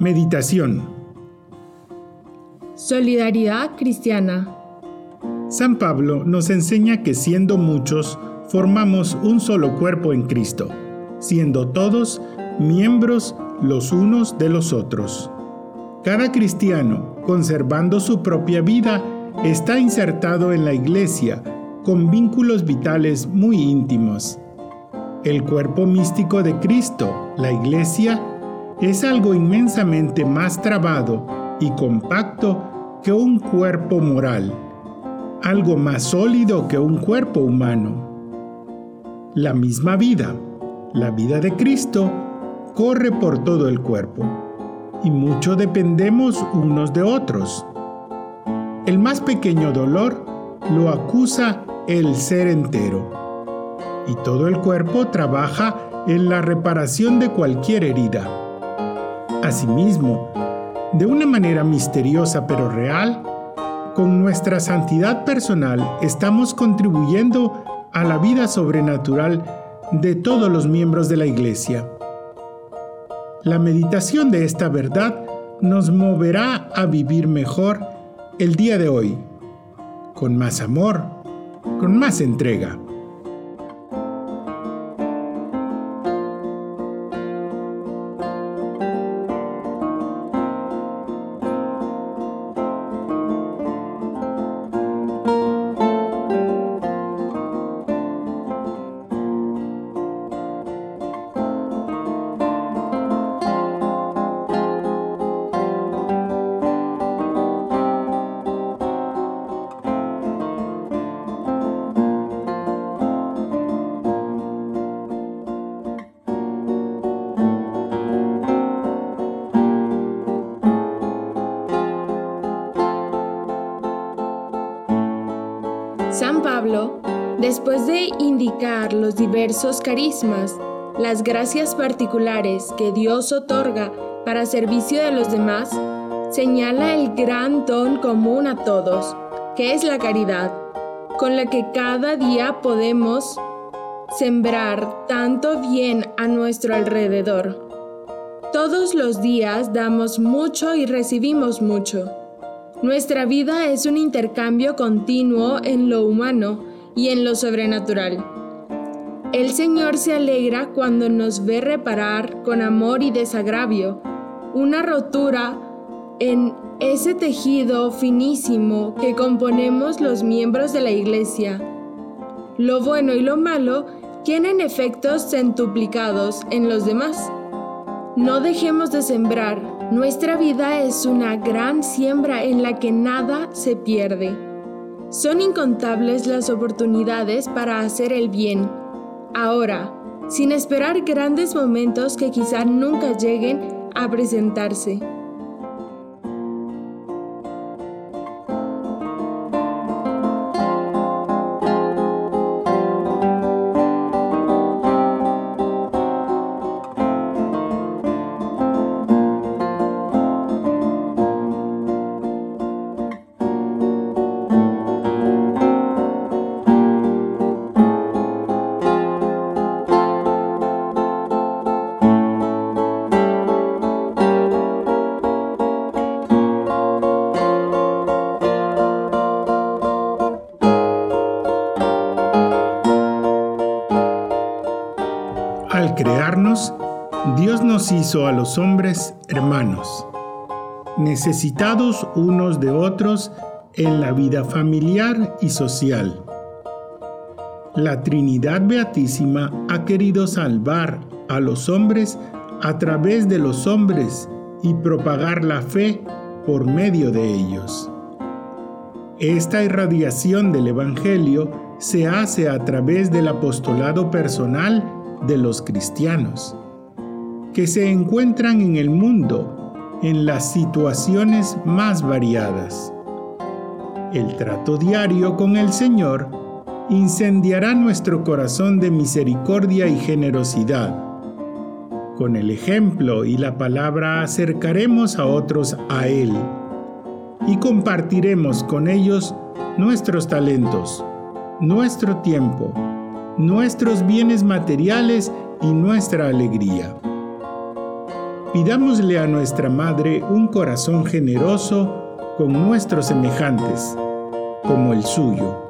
Meditación Solidaridad cristiana San Pablo nos enseña que siendo muchos, formamos un solo cuerpo en Cristo, siendo todos miembros los unos de los otros. Cada cristiano, conservando su propia vida, está insertado en la iglesia con vínculos vitales muy íntimos. El cuerpo místico de Cristo, la iglesia, es algo inmensamente más trabado y compacto que un cuerpo moral, algo más sólido que un cuerpo humano. La misma vida, la vida de Cristo, corre por todo el cuerpo y mucho dependemos unos de otros. El más pequeño dolor lo acusa el ser entero y todo el cuerpo trabaja en la reparación de cualquier herida. Asimismo, de una manera misteriosa pero real, con nuestra santidad personal estamos contribuyendo a la vida sobrenatural de todos los miembros de la Iglesia. La meditación de esta verdad nos moverá a vivir mejor el día de hoy, con más amor, con más entrega. San Pablo, después de indicar los diversos carismas, las gracias particulares que Dios otorga para servicio de los demás, señala el gran don común a todos, que es la caridad, con la que cada día podemos sembrar tanto bien a nuestro alrededor. Todos los días damos mucho y recibimos mucho. Nuestra vida es un intercambio continuo en lo humano y en lo sobrenatural. El Señor se alegra cuando nos ve reparar con amor y desagravio una rotura en ese tejido finísimo que componemos los miembros de la Iglesia. Lo bueno y lo malo tienen efectos centuplicados en los demás. No dejemos de sembrar. Nuestra vida es una gran siembra en la que nada se pierde. Son incontables las oportunidades para hacer el bien. Ahora, sin esperar grandes momentos que quizá nunca lleguen a presentarse. Crearnos, Dios nos hizo a los hombres hermanos, necesitados unos de otros en la vida familiar y social. La Trinidad Beatísima ha querido salvar a los hombres a través de los hombres y propagar la fe por medio de ellos. Esta irradiación del Evangelio se hace a través del apostolado personal de los cristianos, que se encuentran en el mundo en las situaciones más variadas. El trato diario con el Señor incendiará nuestro corazón de misericordia y generosidad. Con el ejemplo y la palabra acercaremos a otros a Él y compartiremos con ellos nuestros talentos, nuestro tiempo, nuestros bienes materiales y nuestra alegría. pidámosle a nuestra Madre un corazón generoso con nuestros semejantes, como el suyo.